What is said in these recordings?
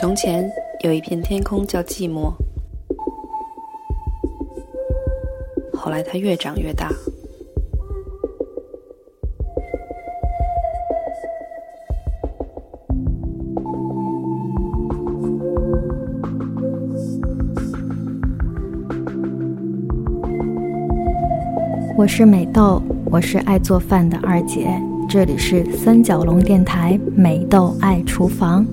从前有一片天空叫寂寞，后来它越长越大。我是美豆，我是爱做饭的二姐，这里是三角龙电台美豆爱厨房。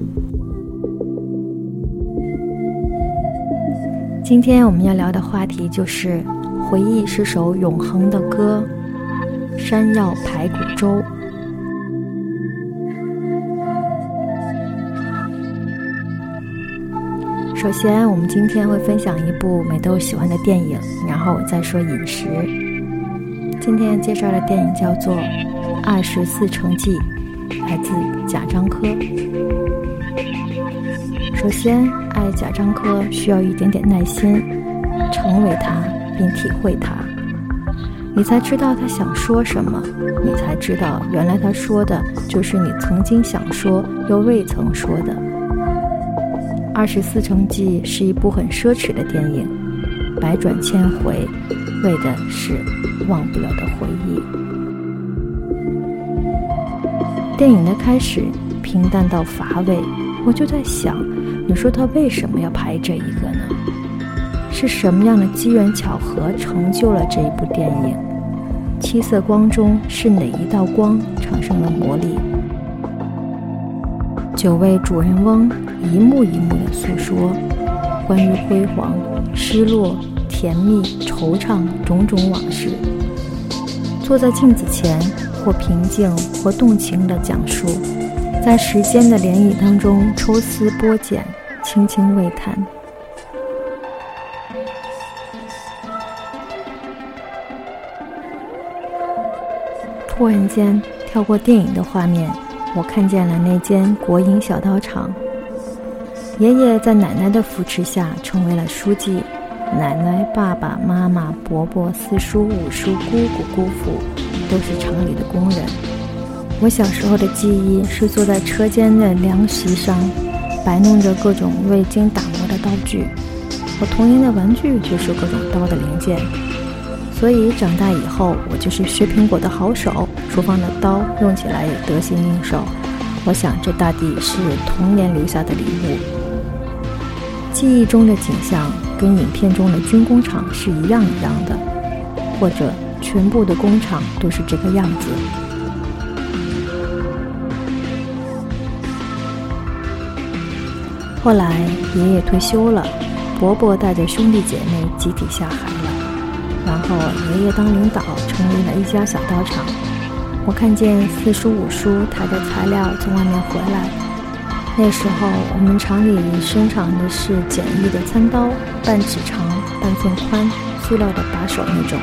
今天我们要聊的话题就是回忆是首永恒的歌，山药排骨粥。首先，我们今天会分享一部美豆喜欢的电影，然后再说饮食。今天介绍的电影叫做《二十四城记》，来自贾樟柯。首先，爱贾樟柯需要一点点耐心，成为他并体会他，你才知道他想说什么，你才知道原来他说的就是你曾经想说又未曾说的。《二十四城记》是一部很奢侈的电影，百转千回，为的是。忘不了的回忆。电影的开始平淡到乏味，我就在想，你说他为什么要拍这一个呢？是什么样的机缘巧合成就了这一部电影？七色光中是哪一道光产生了魔力？九位主人翁一幕一幕的诉说关于辉煌、失落。甜蜜、惆怅，种种往事。坐在镜子前，或平静，或动情的讲述，在时间的涟漪当中抽丝剥茧，轻轻喟叹。突然间，跳过电影的画面，我看见了那间国营小刀厂。爷爷在奶奶的扶持下，成为了书记。奶奶、爸爸妈妈、伯伯、四叔、五叔、姑姑、姑父，都是厂里的工人。我小时候的记忆是坐在车间的凉席上，摆弄着各种未经打磨的刀具。我童年的玩具就是各种刀的零件。所以长大以后，我就是削苹果的好手，厨房的刀用起来也得心应手。我想，这大抵是童年留下的礼物。记忆中的景象。跟影片中的军工厂是一样一样的，或者全部的工厂都是这个样子。后来爷爷退休了，伯伯带着兄弟姐妹集体下海了，然后爷爷当领导，成立了一家小刀厂。我看见四叔五叔抬着材料从外面回来。那时候，我们厂里生产的是简易的餐刀，半尺长、半寸宽，塑料的把手那种，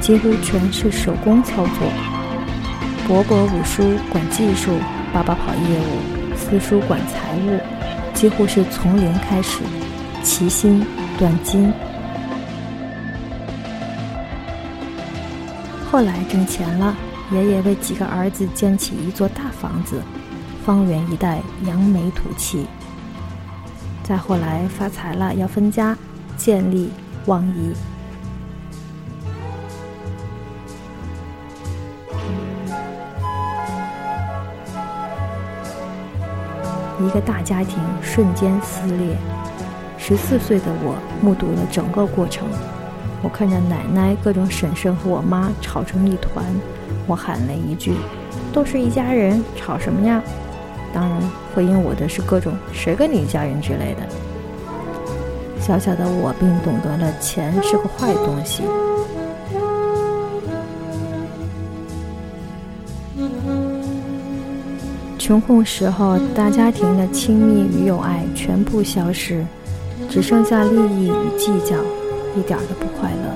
几乎全是手工操作。伯伯、五叔管技术，爸爸跑业务，四叔管财务，几乎是从零开始，齐心断金。后来挣钱了，爷爷为几个儿子建起一座大房子。方圆一带扬眉吐气。再后来发财了，要分家，建立望夷。一个大家庭瞬间撕裂。十四岁的我目睹了整个过程。我看着奶奶、各种婶婶和我妈吵成一团，我喊了一句：“都是一家人，吵什么呀？”当然，回应我的是各种“谁跟你一家人”之类的。小小的我并懂得了钱是个坏东西。穷困时候，大家庭的亲密与友爱全部消失，只剩下利益与计较，一点都不快乐。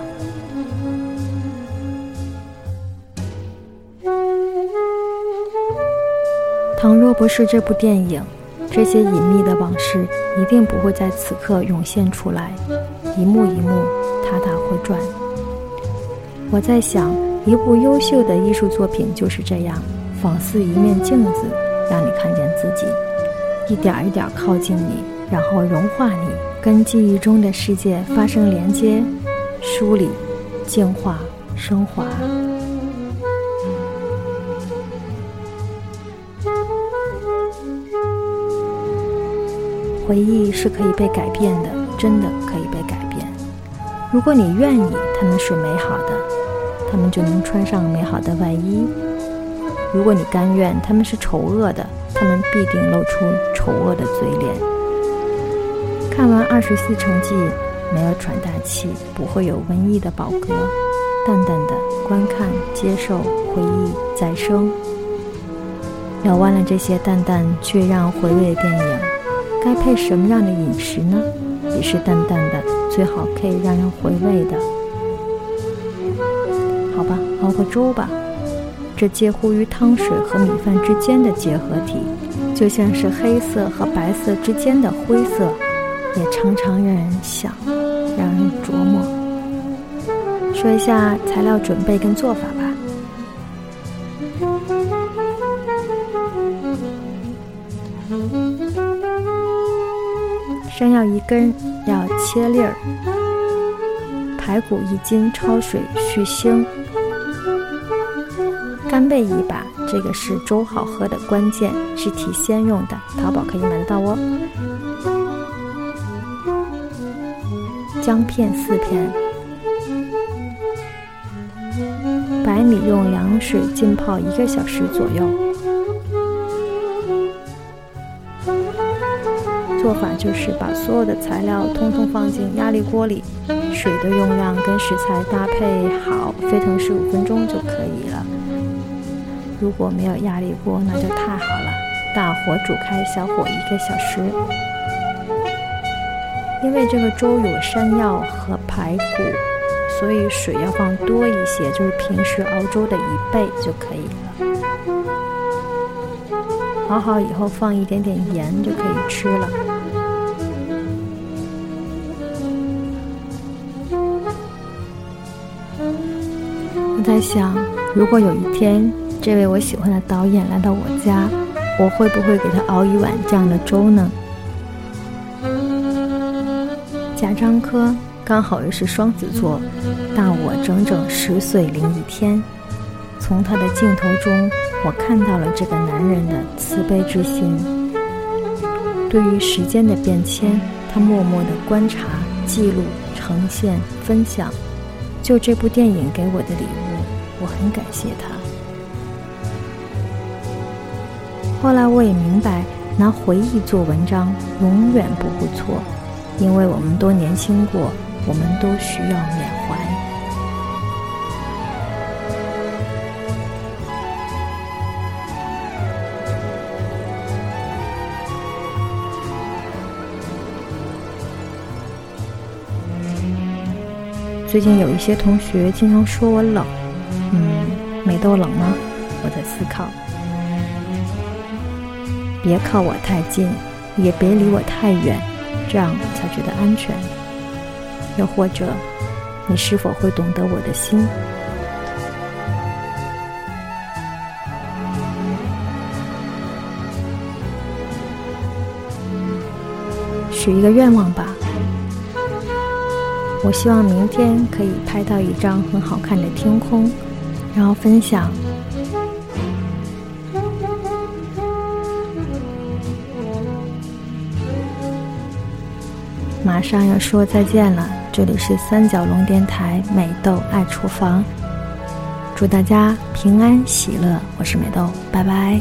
倘若不是这部电影，这些隐秘的往事一定不会在此刻涌现出来，一幕一幕，塔塔会转。我在想，一部优秀的艺术作品就是这样，仿似一面镜子，让你看见自己，一点一点靠近你。然后融化你，跟记忆中的世界发生连接、梳理、净化、升华。回忆是可以被改变的，真的可以被改变。如果你愿意，他们是美好的，他们就能穿上美好的外衣；如果你甘愿，他们是丑恶的，他们必定露出丑恶的嘴脸。看完二十四城记，没有喘大气，不会有文艺的饱嗝，淡淡的观看、接受、回忆、再生。聊完了这些淡淡却让回味的电影。该配什么样的饮食呢？也是淡淡的，最好可以让人回味的。好吧，熬个粥吧。这介乎于汤水和米饭之间的结合体，就像是黑色和白色之间的灰色，也常常让人想，让人琢磨。说一下材料准备跟做法吧。山药一根，要切粒儿；排骨一斤，焯水去腥；干贝一把，这个是粥好喝的关键，是提鲜用的，淘宝可以买得到哦。姜片四片，白米用凉水浸泡一个小时左右。做法就是把所有的材料通通放进压力锅里，水的用量跟食材搭配好，沸腾十五分钟就可以了。如果没有压力锅，那就太好了，大火煮开，小火一个小时。因为这个粥有山药和排骨，所以水要放多一些，就是平时熬粥的一倍就可以了。熬好以后放一点点盐就可以吃了。我在想，如果有一天这位我喜欢的导演来到我家，我会不会给他熬一碗这样的粥呢？贾樟柯刚好又是双子座，大我整整十岁零一天。从他的镜头中，我看到了这个男人的慈悲之心。对于时间的变迁，他默默的观察、记录、呈现、分享。就这部电影给我的礼物。我很感谢他。后来我也明白，拿回忆做文章永远不会错，因为我们都年轻过，我们都需要缅怀。最近有一些同学经常说我冷。嗯，美豆冷吗？我在思考。别靠我太近，也别离我太远，这样才觉得安全。又或者，你是否会懂得我的心？许一个愿望吧。我希望明天可以拍到一张很好看的天空。然后分享。马上要说再见了，这里是三角龙电台美豆爱厨房，祝大家平安喜乐，我是美豆，拜拜。